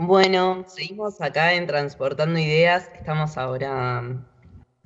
Bueno, seguimos acá en Transportando Ideas. Estamos ahora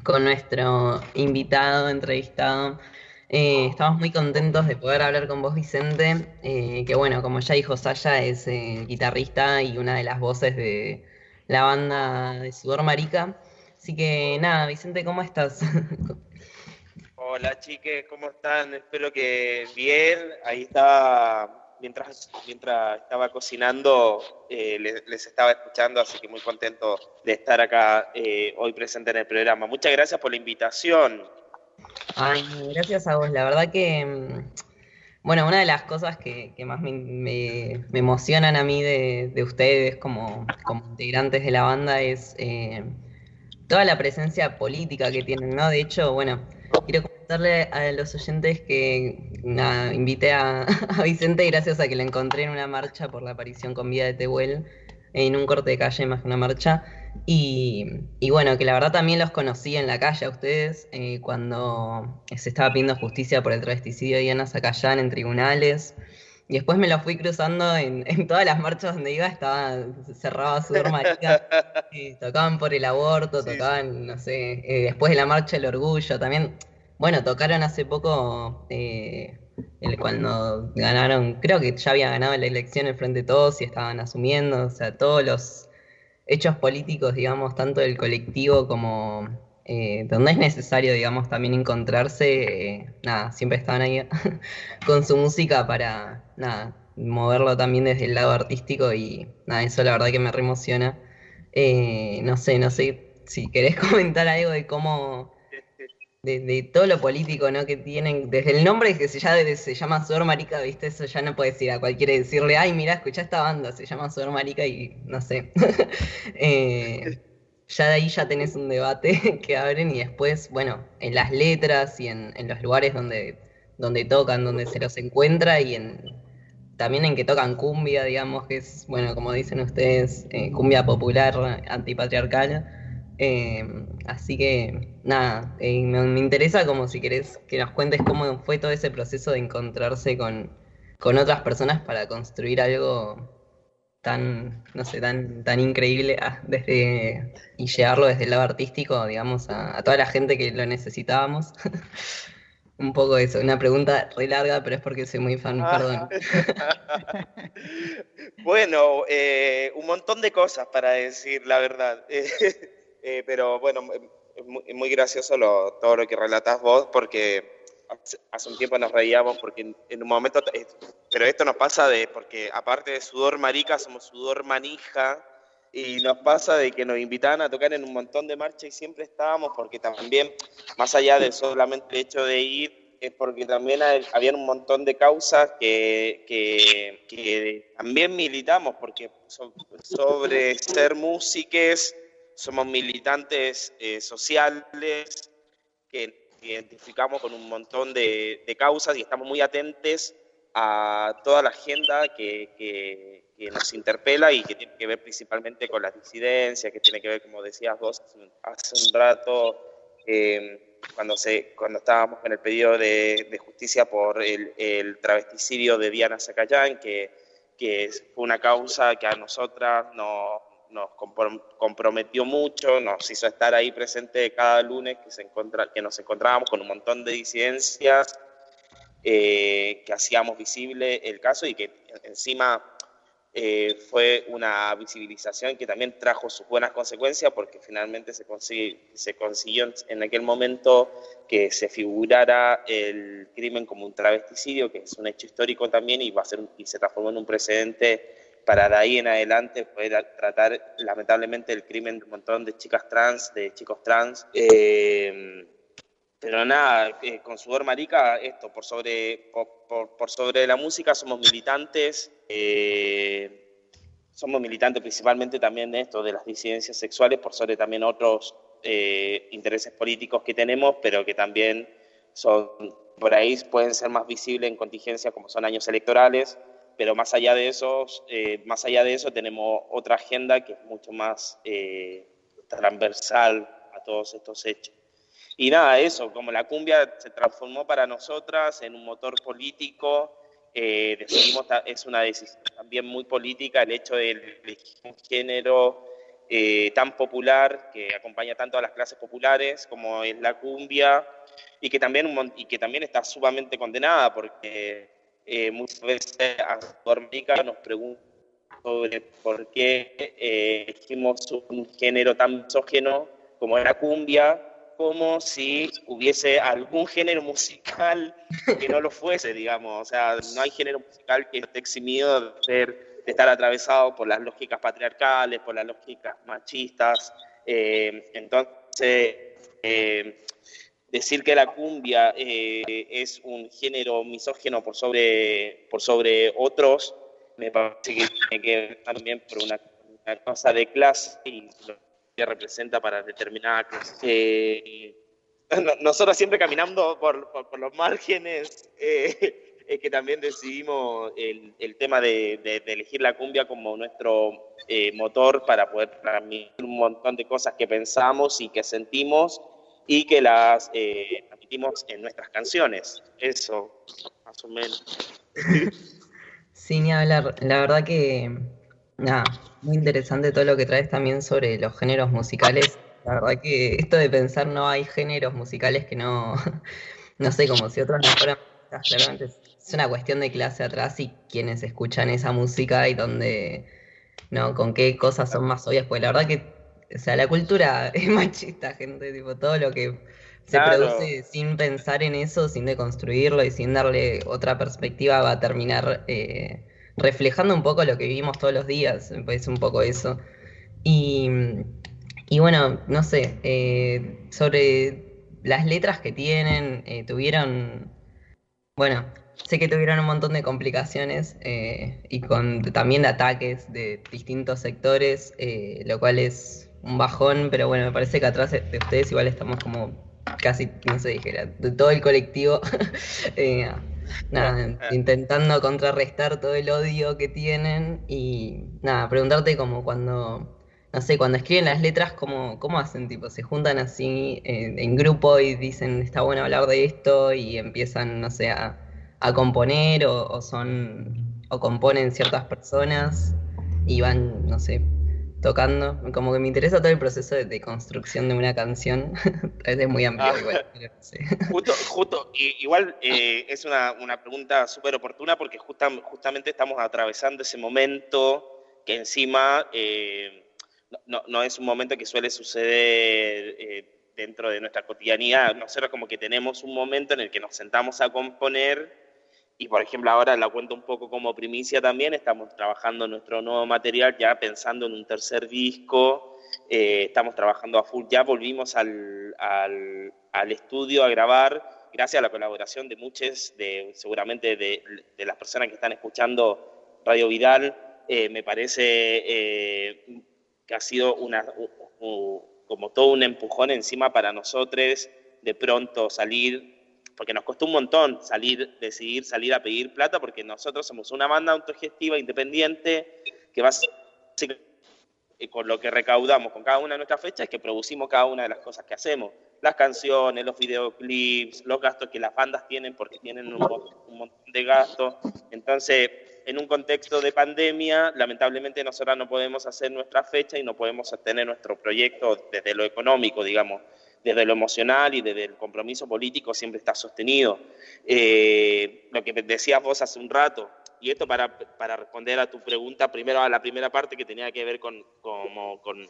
con nuestro invitado, entrevistado. Eh, estamos muy contentos de poder hablar con vos, Vicente, eh, que bueno, como ya dijo Saya, es eh, guitarrista y una de las voces de la banda de Sudor Marica. Así que nada, Vicente, ¿cómo estás? Hola chiques, ¿cómo están? Espero que bien. Ahí estaba, mientras, mientras estaba cocinando, eh, les, estaba escuchando, así que muy contento de estar acá eh, hoy presente en el programa. Muchas gracias por la invitación. Ay, gracias a vos. La verdad que, mm, bueno, una de las cosas que, más me, emocionan a mí de, ustedes como, como, integrantes de la banda es eh, toda la presencia política que tienen, ¿no? De hecho, bueno Quiero comentarle a los oyentes que invité a, Vicente gracias a que lo encontré en una marcha por la aparición con vida de Tehuel, en un corte de calle más que una marcha. Y, bueno, que la verdad también los conocí en la calle a ustedes eh, cuando se estaba pidiendo justicia por el travesticidio de Diana Zacayán en tribunales. Y después me lo fui cruzando en, todas las marchas donde iba, estaba cerrada su marica. tocaban por el aborto, tocaban, no sé, eh, después de la marcha del orgullo, también, bueno, tocaron hace poco eh, el, cuando ganaron, creo que ya había ganado la elección el Frente de Todos y estaban asumiendo, o sea, todos los hechos políticos, digamos, tanto del colectivo como eh, donde es necesario, digamos, también encontrarse, eh, nada, siempre estaban ahí con su música para, nada, moverlo también desde el lado artístico y nada, eso la verdad que me reemociona. Eh, no sé, no sé si querés comentar algo de cómo, de, todo lo político, ¿no? Que tienen, desde el nombre que se, ya, se llama Sudor Marica, ¿viste? Eso ya no puedes ir a cualquiera decirle, ay, mira, escucha esta banda, se llama Sudor Marica y no sé. ya de ahí ya tenés un debate que abren y después, bueno, en las letras y en, los lugares donde, donde tocan, donde se los encuentra y en también en que tocan cumbia, digamos, que es, bueno, como dicen ustedes, eh, cumbia popular, antipatriarcal. Eh, así que, nada, eh, me, interesa como si querés que nos cuentes cómo fue todo ese proceso de encontrarse con, con otras personas para construir algo tan, no sé, tan, tan increíble ah, desde, y llevarlo desde el lado artístico, digamos, a, toda la gente que lo necesitábamos. Un poco eso, una pregunta re larga, pero es porque soy muy fan, perdón. bueno, eh, un montón de cosas para decir, la verdad. Eh, pero bueno, es muy, muy gracioso lo, todo lo que relatás vos, porque hace un tiempo nos reíamos porque en, un momento, eh, pero esto nos pasa de, porque aparte de sudor marica, somos sudor manija, y nos pasa de que nos invitaban a tocar en un montón de marchas y siempre estábamos, porque también, más allá de solamente el hecho de ir, es porque también había un montón de causas que, que, también militamos, porque sobre ser músicos somos militantes eh, sociales que identificamos con un montón de, causas y estamos muy atentos a toda la agenda que, que, nos interpela y que tiene que ver principalmente con las disidencias, que tiene que ver, como decías vos hace un, rato, eh, cuando, se, cuando estábamos en el pedido de, justicia por el, el, travesticidio de Diana Zacayán, que, que fue una causa que a nosotras nos nos comprometió mucho, nos hizo estar ahí presente cada lunes que, se encontra, que nos encontrábamos con un montón de disidencias, eh, que hacíamos visible el caso y que encima eh, fue una visibilización que también trajo sus buenas consecuencias porque finalmente se, se consiguió en aquel momento que se figurara el crimen como un travesticidio, que es un hecho histórico también y, va a ser, y se transformó en un precedente para de ahí en adelante poder tratar lamentablemente el crimen de un montón de chicas trans, de chicos trans. Eh, pero nada, eh, con sudor marica, esto, por sobre, por, sobre la música somos militantes, eh, somos militantes principalmente también de esto, de las disidencias sexuales, por sobre también otros intereses políticos que tenemos, pero que también son, por ahí pueden ser más visibles en contingencia como son años electorales, pero más allá de eso, eh, más allá de eso tenemos otra agenda que es mucho más eh, transversal a todos estos hechos. Y nada, eso, como la cumbia se transformó para nosotras en un motor político eh, decidimos, es una decisión también muy política el hecho de elegir un género tan popular que acompaña tanto a las clases populares como es la cumbia y que también, y que también está sumamente condenada porque eh, muchas veces a América nos preguntan sobre por qué eh, elegimos un género tan misógeno como la cumbia, como si hubiese algún género musical que no lo fuese, digamos. O sea, no hay género musical que esté eximido de, ser, de estar atravesado por las lógicas patriarcales, por las lógicas machistas. Eh, entonces, eh, decir que la cumbia eh, es un género misógeno por sobre, por sobre otros, me parece que tiene que ver también por una, cosa de clase y lo que representa para determinada clase. Eh, nosotros siempre caminando por, por, los márgenes, eh, es que también decidimos el, el tema de, de, elegir la cumbia como nuestro motor para poder transmitir un montón de cosas que pensamos y que sentimos y que las eh, transmitimos en nuestras canciones. Eso, más o menos. Sí, ni hablar. La verdad que, nada, muy interesante todo lo que traes también sobre los géneros musicales. La verdad que esto de pensar no hay géneros musicales que no, no sé, como si otros no fueran, claramente es una cuestión de clase atrás y quienes escuchan esa música y donde, no, con qué cosas son más obvias, pues la verdad que o sea, la cultura es machista, gente, tipo, todo lo que se produce sin pensar en eso, sin deconstruirlo y sin darle otra perspectiva va a terminar eh, reflejando un poco lo que vivimos todos los días, me parece un poco eso. Y, bueno, no sé, eh, sobre las letras que tienen, eh, tuvieron, bueno, sé que tuvieron un montón de complicaciones y con también ataques de distintos sectores, lo cual es un bajón, pero bueno, me parece que atrás de ustedes igual estamos como casi, no sé, dijera, de todo el colectivo, eh, nada, intentando contrarrestar todo el odio que tienen y nada, preguntarte como cuando, no sé, cuando escriben las letras, ¿cómo, cómo hacen? Tipo, se juntan así eh, en grupo y dicen, está bueno hablar de esto y empiezan, no sé, a, componer o, o son, o componen ciertas personas y van, no sé, tocando. Como que me interesa todo el proceso de, construcción de una canción. es muy amplio ah. igual. Justo, justo, igual eh, es una, una pregunta súper oportuna porque justamente estamos atravesando ese momento que encima eh, no, no, es un momento que suele suceder eh, dentro de nuestra cotidianidad. Nosotros como que tenemos un momento en el que nos sentamos a componer y por ejemplo, ahora la cuento un poco como primicia también, estamos trabajando nuestro nuevo material ya pensando en un tercer disco, eh, estamos trabajando a full, ya volvimos al, al, estudio a grabar, gracias a la colaboración de muchos, de, seguramente de, de las personas que están escuchando Radio Vidal, eh, me parece eh, que ha sido una, como todo un empujón encima para nosotros de pronto salir porque nos costó un montón salir, decidir salir a pedir plata, porque nosotros somos una banda autogestiva, independiente, que va con lo que recaudamos con cada una de nuestras fechas, es que producimos cada una de las cosas que hacemos. Las canciones, los videoclips, los gastos que las bandas tienen, porque tienen un, montón de gastos. Entonces, en un contexto de pandemia, lamentablemente nosotros no podemos hacer nuestra fecha y no podemos sostener nuestro proyecto desde lo económico, digamos desde lo emocional y desde el compromiso político siempre está sostenido. Eh, lo que decías vos hace un rato, y esto para, para, responder a tu pregunta, primero a la primera parte que tenía que ver con, con,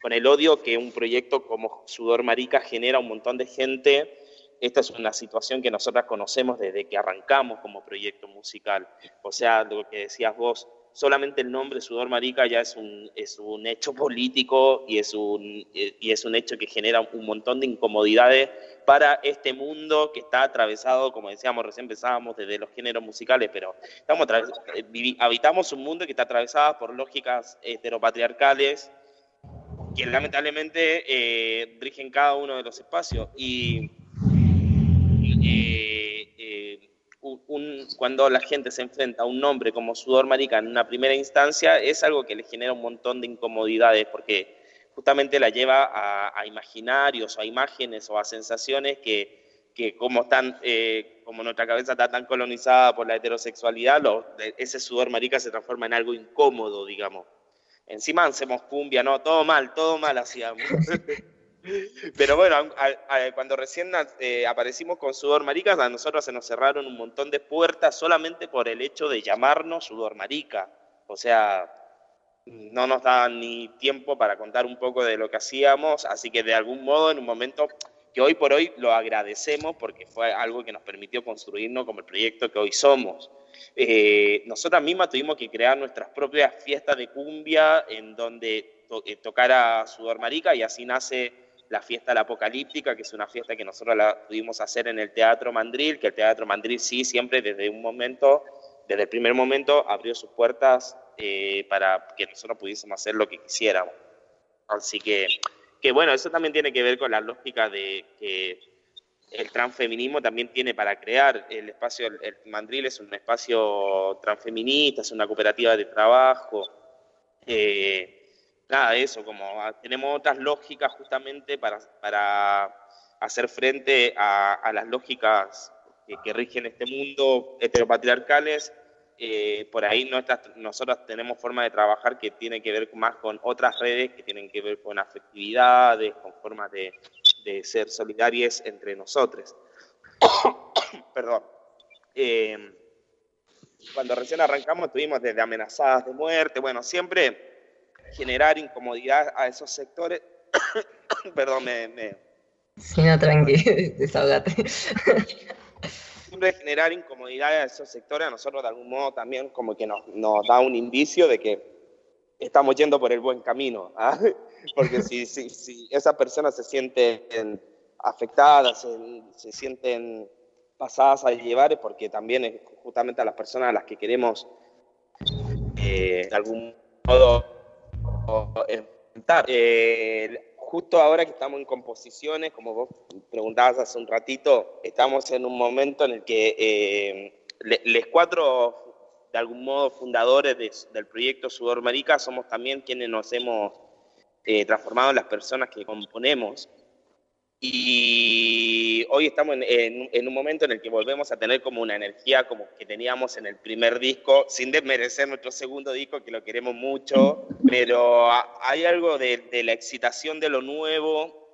con el odio que un proyecto como Sudor Marica genera un montón de gente. Esta es una situación que nosotras conocemos desde que arrancamos como proyecto musical. O sea, lo que decías vos, solamente el nombre Sudor Marica ya es un, es un hecho político y es un, y es un hecho que genera un montón de incomodidades para este mundo que está atravesado, como decíamos, recién empezábamos desde los géneros musicales, pero estamos habitamos un mundo que está atravesado por lógicas heteropatriarcales que lamentablemente eh, rigen cada uno de los espacios. Y eh, cuando la gente se enfrenta a un nombre como sudor marica en una primera instancia, es algo que le genera un montón de incomodidades porque justamente la lleva a, imaginarios o a imágenes o a sensaciones que, que como, están, eh, como nuestra cabeza está tan colonizada por la heterosexualidad, ese sudor marica se transforma en algo incómodo, digamos. Encima hacemos cumbia, no, todo mal, todo mal hacíamos. Pero bueno, cuando recién eh, aparecimos con Sudor Marica, a nosotros se nos cerraron un montón de puertas solamente por el hecho de llamarnos Sudor Marica. O sea, no nos daban ni tiempo para contar un poco de lo que hacíamos, así que de algún modo, en un momento que hoy por hoy lo agradecemos porque fue algo que nos permitió construirnos como el proyecto que hoy somos. Eh, nosotras mismas tuvimos que crear nuestras propias fiestas de cumbia en donde eh, tocara Sudor Marica y así nace la fiesta la apocalíptica, que es una fiesta que nosotros la pudimos hacer en el Teatro Mandril, que el Teatro Mandril sí siempre desde un momento, desde el primer momento, abrió sus puertas eh, para que nosotros pudiésemos hacer lo que quisiéramos. Así que, que bueno, eso también tiene que ver con la lógica de que el transfeminismo también tiene para crear el espacio, el Mandril es un espacio transfeminista, es una cooperativa de trabajo. Eh, nada de eso, como ah, tenemos otras lógicas justamente para, para hacer frente a, las lógicas que, rigen este mundo heteropatriarcales. Eh, por ahí nosotros tenemos forma de trabajar que tiene que ver más con otras redes, que tienen que ver con afectividades, con formas de, de ser solidarias entre nosotros. Perdón. Eh, cuando recién arrancamos tuvimos desde amenazadas de muerte, bueno, siempre generar incomodidad a esos sectores. Perdón, me, me... Sí, no, tranqui, desahogate. Siempre generar incomodidad a esos sectores a nosotros de algún modo también como que nos, nos da un indicio de que estamos yendo por el buen camino. ¿ah? Porque si, si, si, esas personas se sienten afectadas, se, se, sienten pasadas a llevar, es porque también es justamente a las personas a las que queremos eh, de algún modo eh, justo ahora que estamos en composiciones, como vos preguntabas hace un ratito, estamos en un momento en el que eh, les cuatro, de algún modo, fundadores del proyecto Sudor Marica, somos también quienes nos hemos eh, transformado en las personas que componemos. Y hoy estamos en, un momento en el que volvemos a tener como una energía como que teníamos en el primer disco, sin desmerecer nuestro segundo disco, que lo queremos mucho, pero hay algo de, la excitación de lo nuevo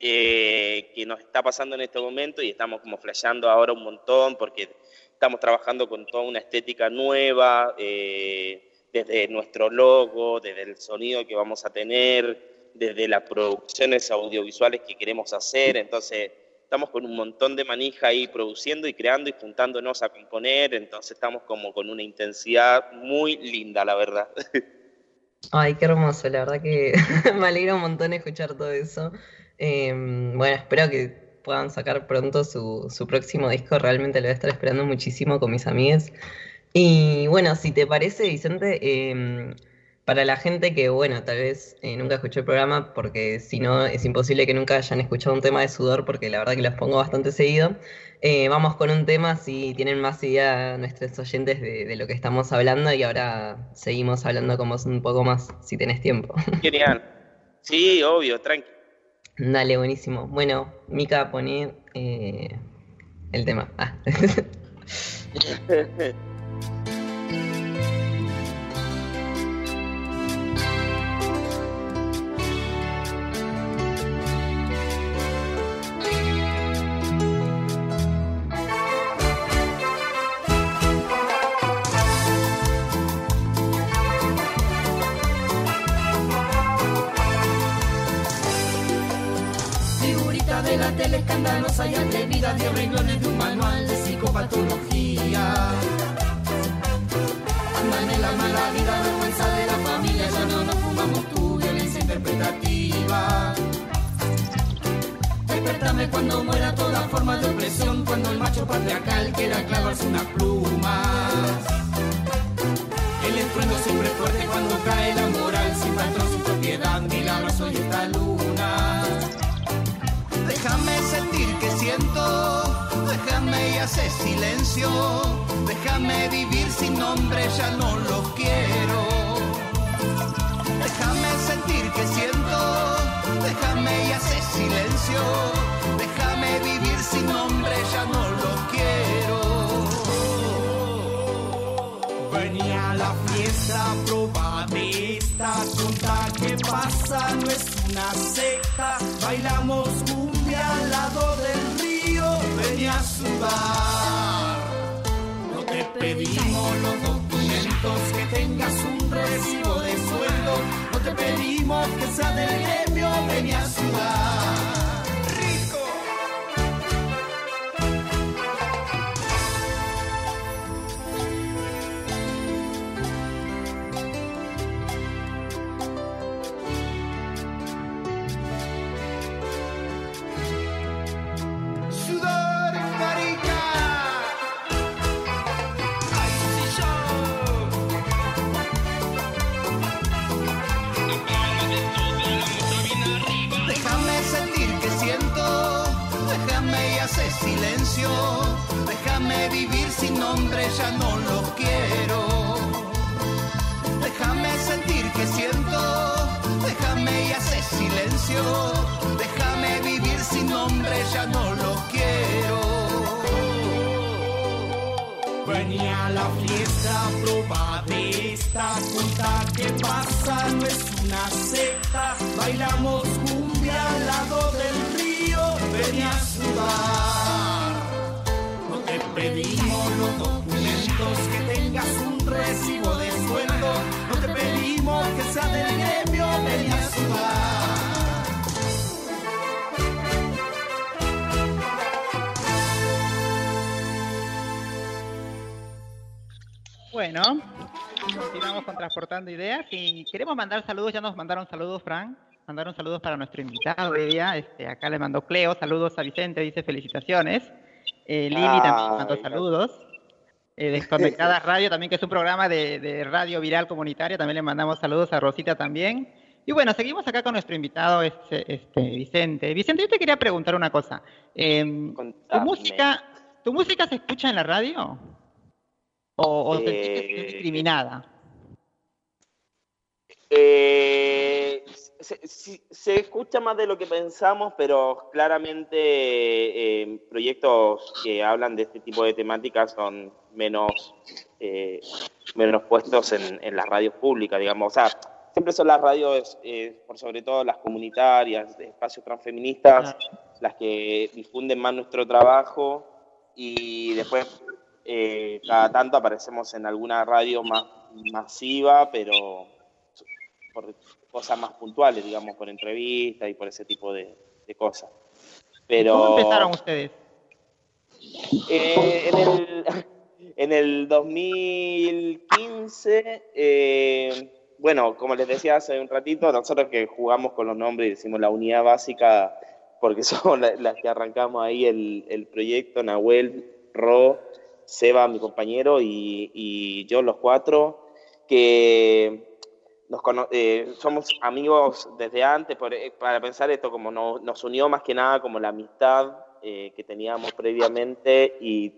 eh, que nos está pasando en este momento y estamos como flasheando ahora un montón porque estamos trabajando con toda una estética nueva, eh, desde nuestro logo, desde el sonido que vamos a tener desde las producciones audiovisuales que queremos hacer, entonces estamos con un montón de manija ahí produciendo y creando y juntándonos a componer, entonces estamos como con una intensidad muy linda, la verdad. Ay, qué hermoso, la verdad que me alegra un montón escuchar todo eso. Em, bueno, espero que puedan sacar pronto su, su próximo disco, realmente lo voy a estar esperando muchísimo con mis amigas. Y bueno, si te parece, Vicente, eh, para la gente que, bueno, tal vez eh, nunca escuchó el programa, porque si no es imposible que nunca hayan escuchado un tema de sudor, porque la verdad que los pongo bastante seguido. Eh, vamos con un tema si tienen más idea nuestros oyentes de, lo que estamos hablando y ahora seguimos hablando como un poco más, si tenés tiempo. Genial. Sí, obvio, tranqui. Dale, buenísimo. Bueno, Mica, poné eh, el tema. Ah. escandalosa y atrevida de renglones de un manual de psicopatología. Andan en la mala vida, vergüenza de la familia, ya no nos fumamos tu violencia interpretativa. Despertame cuando muera toda forma de opresión, cuando el macho patriarcal quiera clavarse unas plumas. El estruendo siempre fuerte déjame y hace silencio, déjame vivir sin nombre, ya no lo quiero. Déjame sentir que siento, déjame y hace silencio, déjame vivir sin nombre, ya no lo quiero. Venía a la fiesta, proba de esta que pasa, no es una secta. Bailamos cumbia al lado del río, No te pedimos los documentos, que tengas un recibo de sueldo. No te pedimos que sea del gremio, venía a sudar. Nombre, ya no lo quiero. Déjame sentir que siento, déjame y hace silencio, déjame vivir sin nombre, ya no lo quiero. Venía a la fiesta, proba de esta junta que pasa, no es una secta. Bailamos cumbia al lado del río, venía a sudar. No te pedimos Bueno, continuamos con Transportando Ideas y queremos mandar saludos, ya nos mandaron saludos, Fran, mandaron saludos para nuestro invitado día, este, acá le mandó Cleo, saludos a Vicente, dice felicitaciones, eh, Lili también mandó saludos, eh, Desconectada Radio también, que es un programa de, de radio viral comunitaria, también le mandamos saludos a Rosita también. Y bueno, seguimos acá con nuestro invitado, este, este, Vicente. Vicente, yo te quería preguntar una cosa. Em, ¿tu, música, ¿Tu música se escucha en la radio? ¿O, Eh, discriminada? Eh, se, se- se escucha más de lo que pensamos, pero claramente eh, proyectos que hablan de este tipo de temáticas son menos, menos puestos en, en las radios públicas, digamos. O sea, siempre son las radios, eh, por sobre todo las comunitarias, de espacios transfeministas, las que difunden más nuestro trabajo y después eh, cada tanto aparecemos en alguna radio más masiva, pero por cosas más puntuales, digamos, por entrevistas y por ese tipo de, de cosas. Pero ¿Cómo empezaron ustedes? eh, en, el, en el 2015, eh, bueno, como les decía hace un ratito, nosotros que jugamos con los nombres y decimos la unidad básica, porque somos la- las que arrancamos ahí el, el proyecto, Nahuel, Ro, Seba, mi compañero, y, yo, los cuatro, que nos eh, somos amigos desde antes, por- eh, para pensar esto, como no- nos unió más que nada como la amistad eh, que teníamos previamente y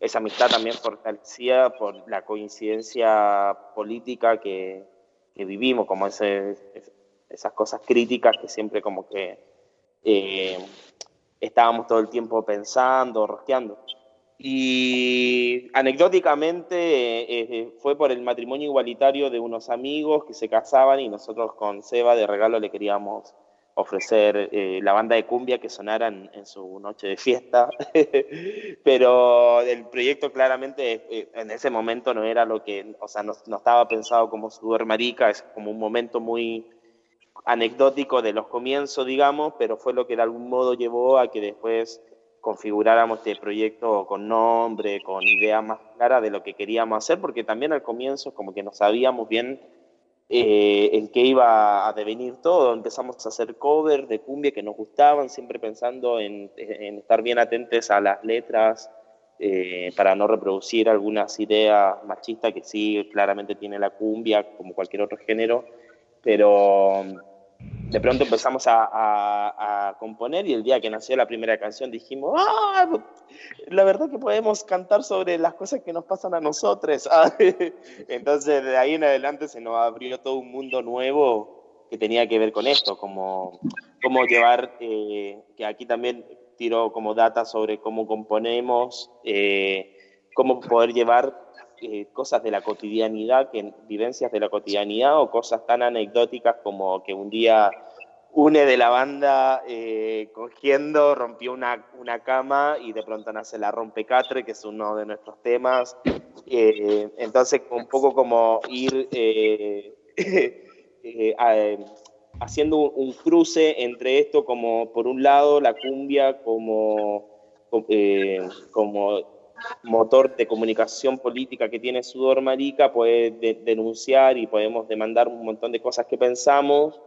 esa amistad también fortalecida por la coincidencia política que, vivimos, como ese- es- esas cosas críticas que siempre como que eh, estábamos todo el tiempo pensando, rosqueando. Y anecdóticamente eh, eh, fue por el matrimonio igualitario de unos amigos que se casaban y nosotros con Seba de regalo le queríamos ofrecer eh, la banda de cumbia que sonara en, su noche de fiesta. Pero el proyecto claramente en ese momento no era lo que, o sea, no, estaba pensado como Sudor Marica, es como un momento muy anecdótico de los comienzos, digamos, pero fue lo que de algún modo llevó a que después configuráramos este proyecto con nombre, con idea más clara de lo que queríamos hacer, porque también al comienzo como que no sabíamos bien eh, en qué iba a devenir todo. Empezamos a hacer covers de cumbia que nos gustaban, siempre pensando en, en estar bien atentos a las letras, eh, para no reproducir algunas ideas machistas que sí claramente tiene la cumbia, como cualquier otro género, pero de pronto empezamos a, componer y el día que nació la primera canción dijimos, ah, la verdad que podemos cantar sobre las cosas que nos pasan a nosotros. Entonces de ahí en adelante se nos abrió todo un mundo nuevo que tenía que ver con esto, como cómo llevar, eh, que aquí también tiró como data sobre cómo componemos, eh, cómo poder llevar eh, cosas de la cotidianidad, que, vivencias de la cotidianidad o cosas tan anecdóticas como que un día une de la banda eh, cogiendo, rompió una, una, cama y de pronto nace la rompecatre, que es uno de nuestros temas. Eh, entonces, un poco como ir haciendo un cruce entre esto como, por un lado, la cumbia como, como motor de comunicación política que tiene Sudor Marica, puede denunciar y podemos demandar un montón de cosas que pensamos,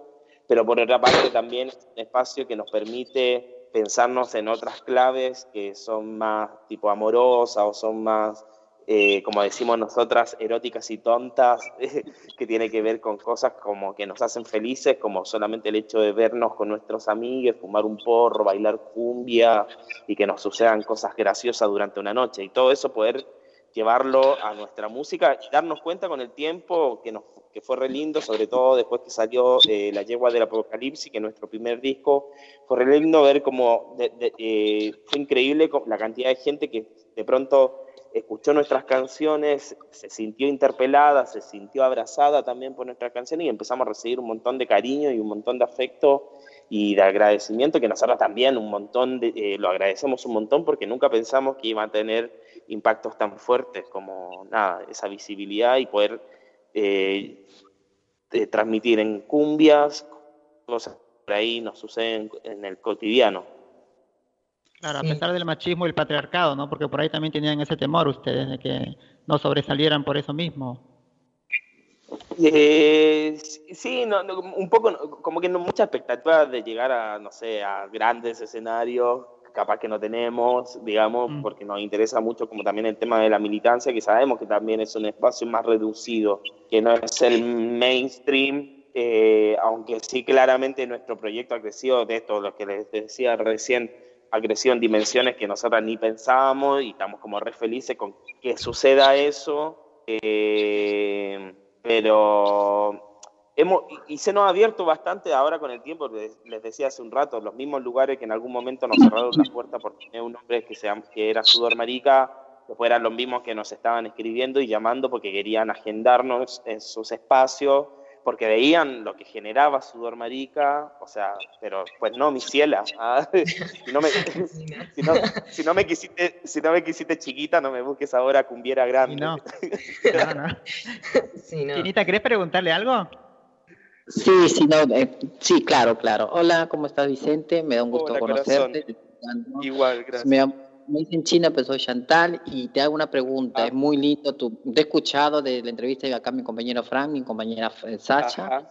pero por otra parte también es un espacio que nos permite pensarnos en otras claves que son más tipo amorosas o son más eh, como decimos nosotras, eróticas y tontas, que tiene que ver con cosas como que nos hacen felices, como solamente el hecho de vernos con nuestros amigos, fumar un porro, bailar cumbia y que nos sucedan cosas graciosas durante una noche. Y todo eso poder llevarlo a nuestra música y darnos cuenta con el tiempo que, nos, que fue re lindo, sobre todo después que salió eh, La Yegua del Apocalipsis, que es nuestro primer disco, fue re lindo ver cómo eh, fue increíble la cantidad de gente que de pronto escuchó nuestras canciones, se sintió interpelada, se sintió abrazada también por nuestras canciones y empezamos a recibir un montón de cariño y un montón de afecto y de agradecimiento que nosotros también un montón de, eh, lo agradecemos un montón porque nunca pensamos que iba a tener impactos tan fuertes como nada, esa visibilidad y poder eh, eh, transmitir en cumbias cosas por ahí nos suceden en el cotidiano. Claro, a pesar del machismo y el patriarcado, ¿no? Porque por ahí también tenían ese temor ustedes de que no sobresalieran por eso mismo. Eh, sí, un poco, como que no mucha expectativa de llegar a, no sé, a grandes escenarios, capaz que no tenemos, digamos, mm. porque nos interesa mucho como también el tema de la militancia, que sabemos que también es un espacio más reducido, que no es el mainstream, eh, aunque sí claramente nuestro proyecto ha crecido de esto, lo que les decía recién, ha crecido en dimensiones que nosotros ni pensábamos y estamos como re felices con que suceda eso. Eh, pero hemos, y se nos ha abierto bastante ahora con el tiempo, les decía hace un rato, los mismos lugares que en algún momento nos cerraron la puerta por tener un nombre que, se, que era Sudor Marica, después eran los mismos que nos estaban escribiendo y llamando porque querían agendarnos en sus espacios porque veían lo que generaba Sudor Marica, o sea, pero pues no, mi ciela. Ah, si, no me, si, no, me quisiste, si no me quisiste chiquita, no me busques ahora cumbiera grande. No. no, ¿querés preguntarle algo? Sí, sí, no, eh, sí, claro, claro. Hola, ¿cómo estás, Vicente? Me da un gusto conocerte. Igual, gracias me dicen China, pero soy Chantal y te hago una pregunta. Ah. Es muy lindo. Tú, te he escuchado de la entrevista de acá mi compañero Frank, mi compañera Sacha.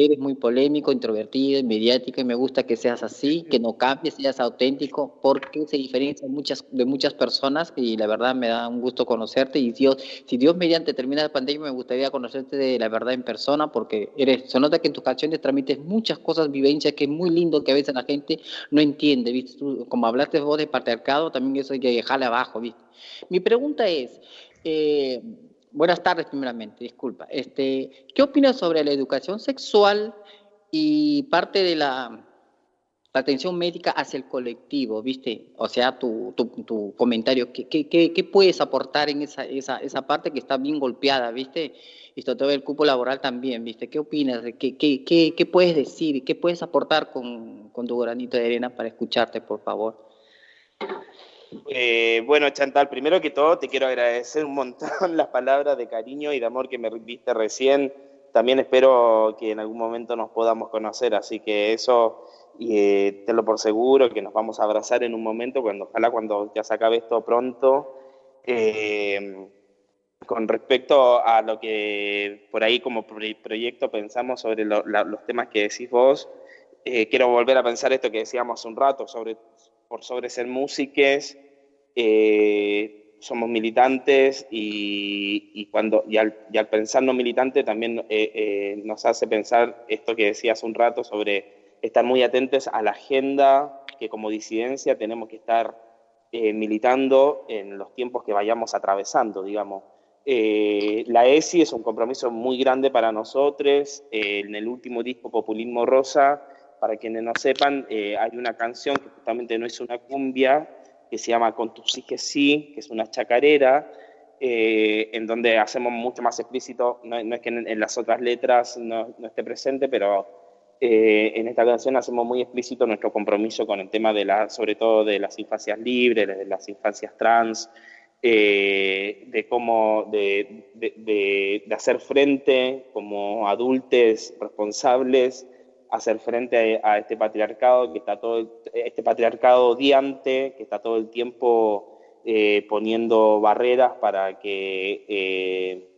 Eres muy polémico, introvertido, mediático y me gusta que seas así, que no cambies, seas auténtico, porque se diferencia muchas, de muchas personas y la verdad me da un gusto conocerte y Dios, si Dios mediante termina la pandemia me gustaría conocerte de la verdad en persona porque eres, se nota que en tus canciones transmites muchas cosas, vivencias que es muy lindo que a veces la gente no entiende, ¿viste? como hablaste vos de patriarcado, también eso hay que dejarle abajo, ¿viste? Mi pregunta es, eh, Buenas tardes, primeramente, disculpa. Este, ¿Qué opinas sobre la educación sexual y parte de la, atención médica hacia el colectivo? ¿Viste? O sea, tu, tu, comentario, ¿qué, qué, qué, puedes aportar en esa, esa, esa, parte que está bien golpeada? ¿Viste? Y todo el cupo laboral también, ¿viste? ¿Qué opinas? ¿Qué, qué, qué, qué puedes decir? ¿Qué puedes aportar con, con tu granito de arena para escucharte, por favor? Eh, bueno, Chantal, primero que todo te quiero agradecer un montón las palabras de cariño y de amor que me diste recién. También espero que en algún momento nos podamos conocer, así que eso eh, tenlo por seguro, que nos vamos a abrazar en un momento, cuando, ojalá cuando ya se acabe esto pronto. Eh, con respecto a lo que por ahí como proyecto pensamos sobre los temas que decís vos, quiero volver a pensar esto que decíamos un rato sobre por sobre ser músicos, eh, somos militantes y, cuando, y al, pensar no militante también eh, eh, nos hace pensar esto que decía hace un rato sobre estar muy atentos a la agenda que como disidencia tenemos que estar militando en los tiempos que vayamos atravesando, digamos. la ESI es un compromiso muy grande para nosotros. en el último disco Populismo Rosa para quienes no sepan, eh, hay una canción que justamente no es una cumbia, que se llama Con tu sí que sí, que es una chacarera, eh, en donde hacemos mucho más explícito, no, es que en, las otras letras no, esté presente, pero eh, en esta canción hacemos muy explícito nuestro compromiso con el tema de la, sobre todo de las infancias libres, de las infancias trans, de cómo de, de, hacer frente como adultos responsables hacer frente a, este patriarcado que está todo este patriarcado odiante que está todo el tiempo eh, poniendo barreras para que eh,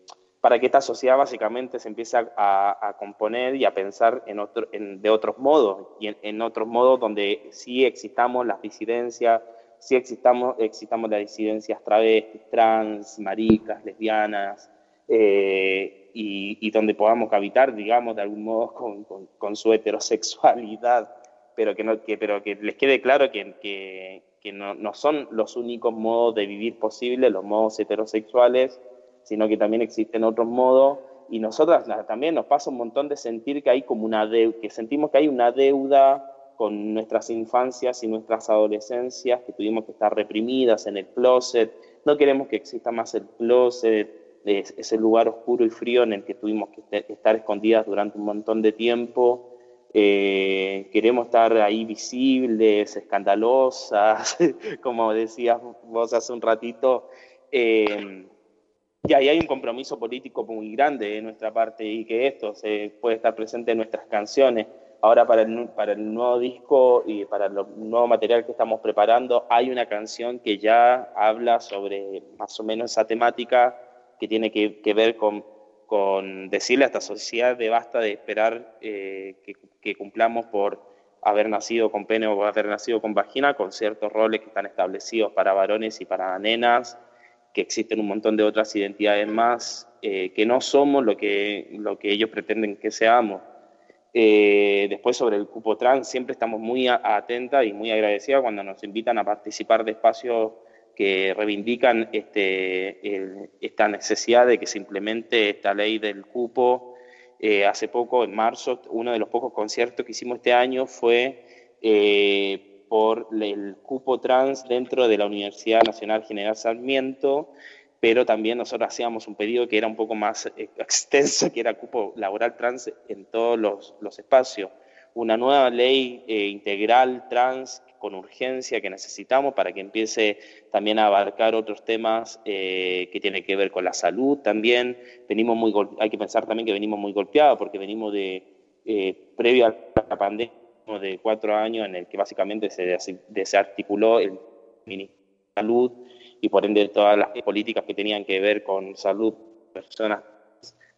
para que esta sociedad básicamente se empiece a, componer y a pensar en otro, de otros modos y en, otros modos donde sí existamos las disidencias sí existamos existamos las disidencias travestis trans maricas lesbianas eh, y, donde podamos habitar, digamos, de algún modo con, con, su heterosexualidad, pero que, no, que, pero que les quede claro que, que, que no, no, son los únicos modos de vivir posibles, los modos heterosexuales, sino que también existen otros modos. Y nosotras también nos pasa un montón de sentir que hay como una deuda, que sentimos que hay una deuda con nuestras infancias y nuestras adolescencias, que tuvimos que estar reprimidas en el closet. No queremos que exista más el closet, de ese lugar oscuro y frío en el que tuvimos que estar escondidas durante un montón de tiempo. Eh, queremos estar ahí visibles, escandalosas, como decías vos hace un ratito. Eh, y ahí hay un compromiso político muy grande de nuestra parte y que esto se puede estar presente en nuestras canciones. Ahora para el, para el nuevo disco y para el nuevo material que estamos preparando hay una canción que ya habla sobre más o menos esa temática que tiene que, ver con, decirle a esta sociedad de basta de esperar eh, que, cumplamos por haber nacido con pene o haber nacido con vagina, con ciertos roles que están establecidos para varones y para nenas, que existen un montón de otras identidades más, eh, que no somos lo que, lo que ellos pretenden que seamos. Eh, después sobre el cupo trans, siempre estamos muy atentas y muy agradecidas cuando nos invitan a participar de espacios que reivindican este, esta necesidad de que se implemente esta ley del cupo. Eh, hace poco, en marzo, uno de los pocos conciertos que hicimos este año fue eh, por el cupo trans dentro de la Universidad Nacional General Sarmiento, pero también nosotros hacíamos un pedido que era un poco más extenso, que era cupo laboral trans en todos los, los espacios. Una nueva ley eh, integral trans con urgencia que necesitamos para que empiece también a abarcar otros temas eh, que tienen que ver con la salud también. Venimos muy hay que pensar también que venimos muy golpeados porque venimos de, eh, previo a la pandemia, de cuatro años en el que básicamente se desarticuló el Ministerio de Salud y por ende todas las políticas que tenían que ver con salud personas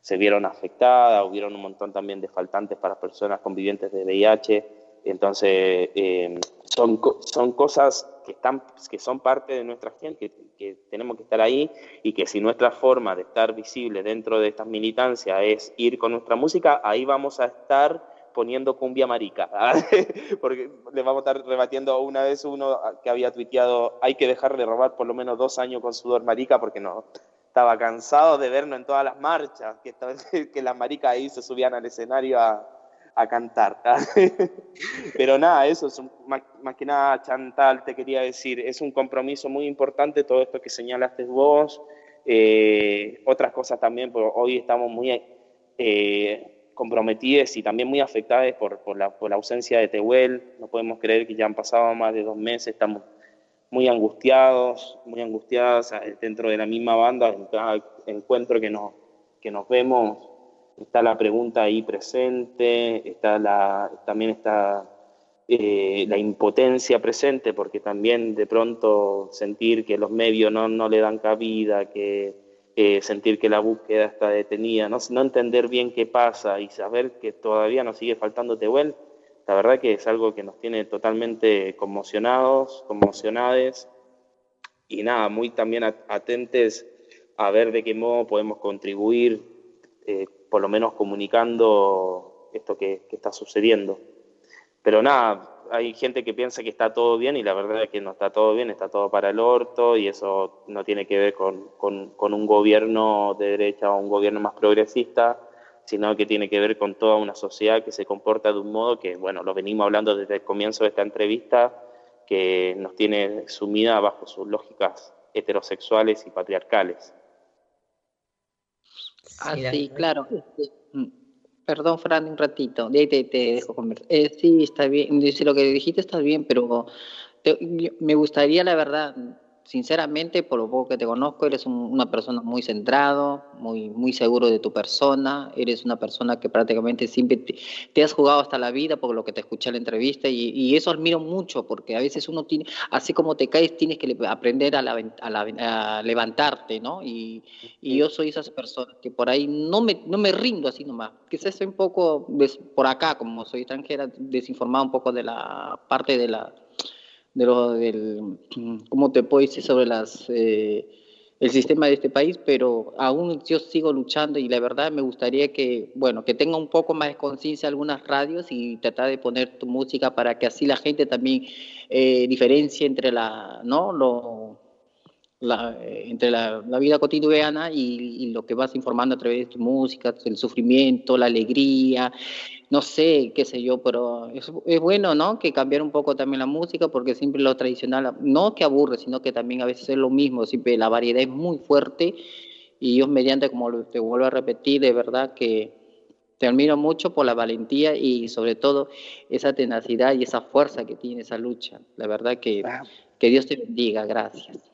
se vieron afectadas, hubieron un montón también de faltantes para personas convivientes de VIH, entonces eh, son, son cosas que, están, que son parte de nuestra gente, que, tenemos que estar ahí y que si nuestra forma de estar visible dentro de estas militancias es ir con nuestra música, ahí vamos a estar poniendo cumbia marica, porque le vamos a estar rebatiendo una vez uno que había tuiteado, hay que dejar de robar por lo menos dos años con sudor marica porque no, estaba cansado de vernos en todas las marchas, que, que las maricas ahí se subían al escenario a, a cantar. Pero nada, eso es más, que nada, Chantal, te quería decir, es un compromiso muy importante todo esto que señalaste vos, eh, otras cosas también, porque hoy estamos muy eh, comprometidos y también muy afectados por, la, ausencia de Tehuel, no podemos creer que ya han pasado más de dos meses, estamos muy angustiados, muy angustiadas dentro de la misma banda, en cada encuentro que nos vemos está la pregunta ahí presente, está la, también está eh, la impotencia presente, porque también de pronto sentir que los medios no, no le dan cabida, que eh, sentir que la búsqueda está detenida, no, no, entender bien qué pasa y saber que todavía nos sigue faltando Tehuel, la verdad que es algo que nos tiene totalmente conmocionados, conmocionades. Y nada, muy también atentes a ver de qué modo podemos contribuir eh, por lo menos comunicando esto que, está sucediendo. Pero nada, hay gente que piensa que está todo bien y la verdad es que no está todo bien, está todo para el orto y eso no tiene que ver con, un gobierno de derecha o un gobierno más progresista, sino que tiene que ver con toda una sociedad que se comporta de un modo que, bueno, lo venimos hablando desde el comienzo de esta entrevista, que nos tiene sumida bajo sus lógicas heterosexuales y patriarcales. Ah, sí, claro. Este, mm, perdón, Fran, un ratito. De ahí te, dejo conversar. Eh, sí, está bien. Dice, lo que dijiste está bien, pero me gustaría, la verdad, sinceramente, por lo poco que te conozco, eres una persona muy centrado, muy, muy seguro de tu persona, eres una persona que prácticamente siempre te, has jugado hasta la vida por lo que te escuché en la entrevista y, eso admiro mucho porque a veces uno tiene, así como te caes, tienes que aprender a, a, levantarte, ¿no? Y, yo soy esas personas que por ahí no me, no me rindo así nomás, quizás estoy un poco por acá, como soy extranjera, desinformado un poco de la parte de la de lo, del, ¿cómo te puedo decir sobre las, eh, el sistema de este país? Pero aún yo sigo luchando y la verdad me gustaría que, bueno, que tenga un poco más de conciencia algunas radios y tratar de poner tu música para que así la gente también eh, diferencie entre la, ¿no? Lo, la, eh, entre la, vida cotidiana y, lo que vas informando a través de tu música, el sufrimiento, la alegría, no sé, qué sé yo, pero es, es, bueno, ¿no? Que cambiar un poco también la música, porque siempre lo tradicional, no que aburre, sino que también a veces es lo mismo, siempre la variedad es muy fuerte y yo mediante, como te vuelvo a repetir, de verdad que te admiro mucho por la valentía y sobre todo esa tenacidad y esa fuerza que tiene esa lucha. La verdad que, que Dios te bendiga, gracias.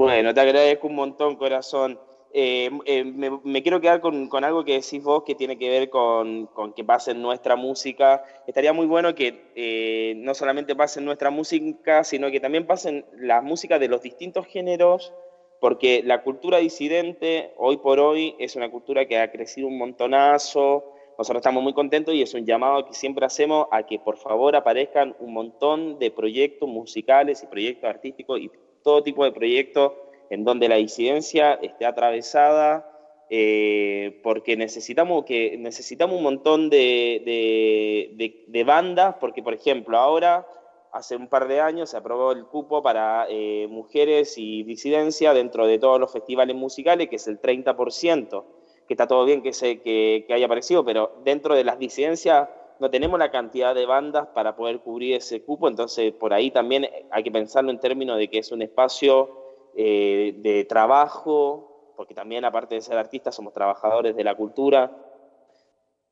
Bueno, te agradezco un montón, corazón. Eh, eh, me, quiero quedar con, algo que decís vos que tiene que ver con, con que pase en nuestra música. Estaría muy bueno que eh, no solamente pase en nuestra música, sino que también pasen la música de los distintos géneros, porque la cultura disidente hoy por hoy es una cultura que ha crecido un montonazo. Nosotros estamos muy contentos y es un llamado que siempre hacemos a que por favor aparezcan un montón de proyectos musicales y proyectos artísticos y todo tipo de proyectos en donde la disidencia esté atravesada, eh, porque necesitamos, que, necesitamos un montón de, de, bandas, porque por ejemplo ahora, hace un par de años, se aprobó el cupo para eh, mujeres y disidencia dentro de todos los festivales musicales, que es el 30%, que está todo bien que, se, que, que haya aparecido, pero dentro de las disidencias no tenemos la cantidad de bandas para poder cubrir ese cupo, entonces por ahí también hay que pensarlo en términos de que es un espacio eh, de trabajo, porque también aparte de ser artistas somos trabajadores de la cultura,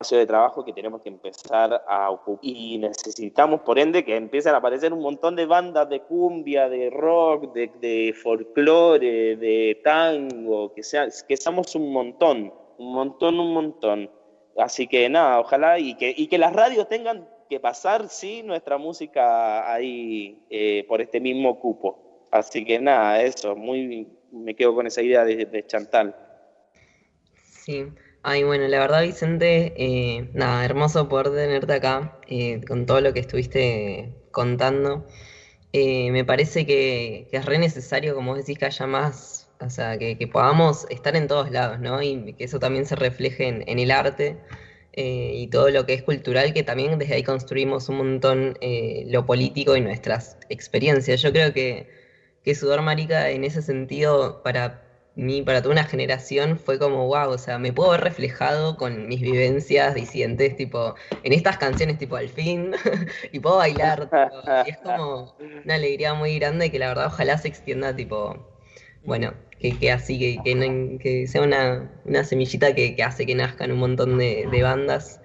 espacio de trabajo que tenemos que empezar a ocupar. Y necesitamos, por ende, que empiecen a aparecer un montón de bandas de cumbia, de rock, de, de folclore, de tango, que, sea, que seamos un montón, un montón, un montón. Así que nada, ojalá y que, y que las radios tengan que pasar, sí, nuestra música ahí eh, por este mismo cupo. Así que nada, eso, muy me quedo con esa idea de, Chantal. Sí, ay, bueno, la verdad, Vicente, eh, nada, hermoso poder tenerte acá eh, con todo lo que estuviste contando. me parece que, es re necesario, como decís, que haya más o sea, que, podamos estar en todos lados, ¿no? Y que eso también se refleje en, el arte eh, y todo lo que es cultural, que también desde ahí construimos un montón eh, lo político y nuestras experiencias. Yo creo que, que Sudor Marica en ese sentido, para mí, para toda una generación, fue como, wow, o sea, me puedo ver reflejado con mis vivencias disidentes, tipo, en estas canciones, tipo, al fin, y puedo bailar, y es como una alegría muy grande que la verdad ojalá se extienda, tipo, bueno, que, así, que, que, sea una, semillita que, hace que nazcan un montón de, bandas.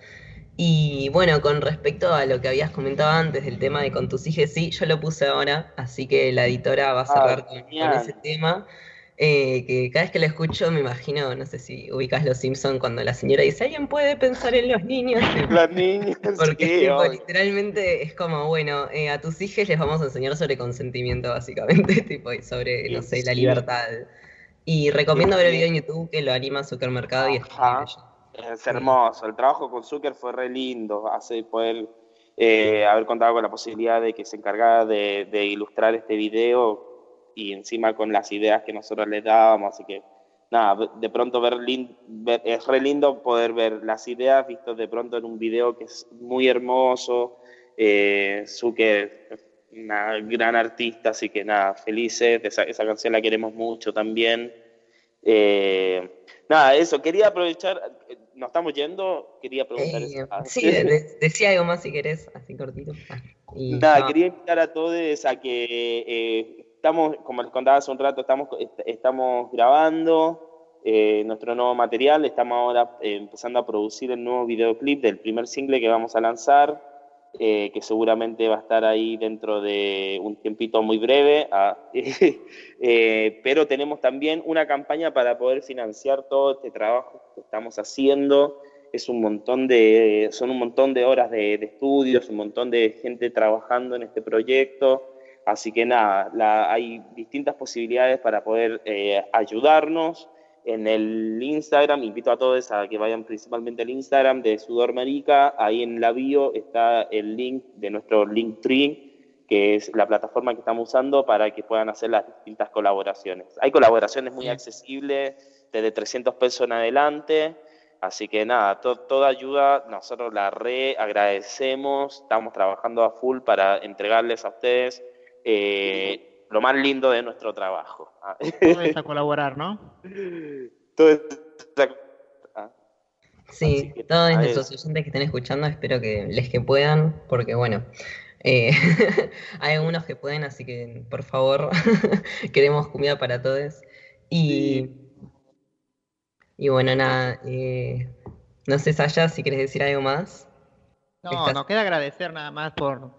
Y bueno, con respecto a lo que habías comentado antes del tema de con tus hijos, sí, yo lo puse ahora, así que la editora va a cerrar con, ese tema. Eh, que cada vez que lo escucho me imagino, no sé si ubicas Los Simpsons cuando la señora dice, ¿alguien puede pensar en los niños? Los niños, Porque literalmente es como, bueno, eh, a tus hijos les vamos a enseñar sobre consentimiento básicamente, tipo, y sobre, no sé, la libertad. Y recomiendo ver el video en YouTube que lo anima Zuckermercado y es Es hermoso, el trabajo con Zucker fue re lindo, hace poder eh, haber contado con la posibilidad de que se encargara de, de ilustrar este video y encima con las ideas que nosotros les dábamos, así que nada, de pronto ver, es re lindo poder ver las ideas vistas de pronto en un video que es muy hermoso, eh, Zucker, una gran artista, así que nada, felices, esa, esa canción la queremos mucho también. Eh, nada, eso, quería aprovechar, nos estamos yendo, quería preguntar Eh, eso. Sí, de- de- decía algo más si querés, así cortito. Ah, y Nada, no, quería invitar a todos a que eh, estamos, como les contaba hace un rato, estamos, est- estamos grabando eh, nuestro nuevo material, estamos ahora eh, empezando a producir el nuevo videoclip del primer single que vamos a lanzar, eh, que seguramente va a estar ahí dentro de un tiempito muy breve, ah, eh, pero tenemos también una campaña para poder financiar todo este trabajo que estamos haciendo es un montón de, son un montón de horas de estudios, un montón de gente trabajando en este proyecto. Así que nada, la- hay distintas posibilidades para poder eh, ayudarnos. En el Instagram, invito a todos a que vayan principalmente al Instagram de Sudor Marica. Ahí en la bio está el link de nuestro Linktree, que es la plataforma que estamos usando para que puedan hacer las distintas colaboraciones. Hay colaboraciones muy accesibles, desde 300 pesos en adelante. Así que nada, to- toda ayuda nosotros la re agradecemos, estamos trabajando a full para entregarles a ustedes eh, lo más lindo de nuestro trabajo. Ah, Todo es a colaborar, ¿no? todo esto- ah, Sí, que, todos a nuestros oyentes que estén escuchando, espero que les que puedan, porque bueno, eh, hay algunos que pueden, así que por favor, queremos comida para todos. Y, y bueno, nada, eh, no sé, Saya, si quieres decir algo más. No, Estás- nos queda agradecer nada más por,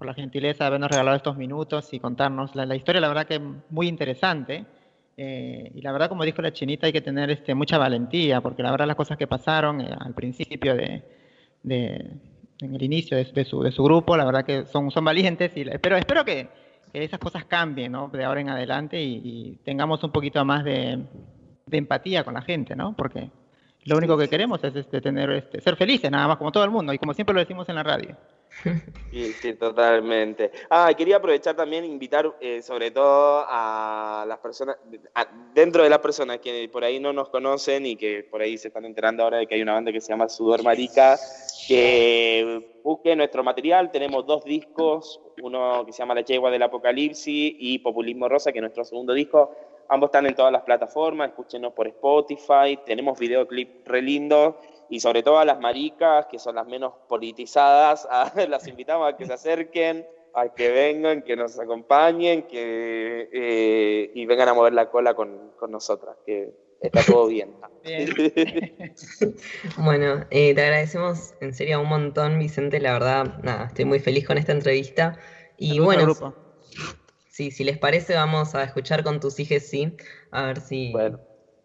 por la gentileza de habernos regalado estos minutos y contarnos la, la historia, la verdad que muy interesante. Eh, y la verdad, como dijo la chinita, hay que tener este, mucha valentía, porque la verdad las cosas que pasaron eh, al principio de, de- en el inicio de, de su, de su grupo, la verdad que son, son valientes, y, la- pero espero que, que esas cosas cambien, ¿no? De ahora en adelante y, y tengamos un poquito más de, de empatía con la gente, ¿no? Porque lo único que queremos es este, tener, este, ser felices, nada más, como todo el mundo, y como siempre lo decimos en la radio. Sí, sí, totalmente. Ah, quería aprovechar también invitar eh, sobre todo a las personas, a- dentro de las personas que por ahí no nos conocen y que por ahí se están enterando ahora de que hay una banda que se llama Sudor Marica, que busquen nuestro material. Tenemos dos discos, uno que se llama La Yegua del Apocalipsis y Populismo Rosa, que es nuestro segundo disco. Ambos están en todas las plataformas, escúchenos por Spotify, tenemos videoclip re lindo y sobre todo a las maricas, que son las menos politizadas, a- las invitamos a que se acerquen, a que vengan, que nos acompañen que, eh, y vengan a mover la cola con, con nosotras, que está todo bien. Bien. Bueno, eh, te agradecemos en serio un montón, Vicente, la verdad, nada, estoy muy feliz con esta entrevista. Y bueno, grupo. sí, si les parece, vamos a escuchar con tus hijos, sí, a ver si, Bueno.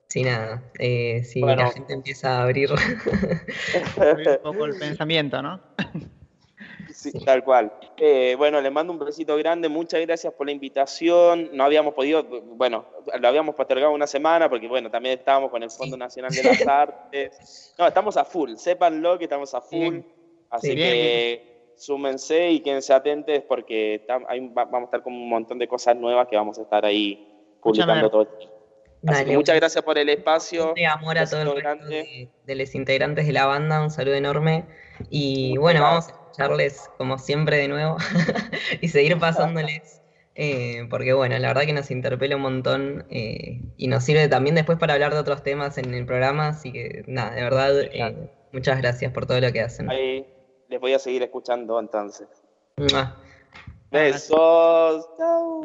Si nada, eh, si Bueno. la gente empieza a abrir. Un poco el pensamiento, ¿no? Sí, tal cual. Eh, bueno, les mando un besito grande, muchas gracias por la invitación. No habíamos podido, bueno, lo habíamos postergado una semana porque, bueno, también estábamos con el Fondo Sí. Nacional de las Artes. No, estamos a full, sépanlo que estamos a full. Bien. Así Sí. Bien, que súmense y quédense atentos porque tam- hay- va- vamos a estar con un montón de cosas nuevas que vamos a estar ahí publicando Escúchame. todo el tiempo. Así que Dale, muchas gracias por el espacio. de amor a todo el besito resto grande. de, de los integrantes de la banda, un saludo enorme. Y bueno, vamos a escucharles como siempre de nuevo y seguir pasándoles. eh, porque bueno, la verdad que nos interpela un montón eh, y nos sirve también después para hablar de otros temas en el programa, así que nada, de verdad, eh, muchas gracias por todo lo que hacen. Ahí les voy a seguir escuchando entonces. Mua. Besos. Chao.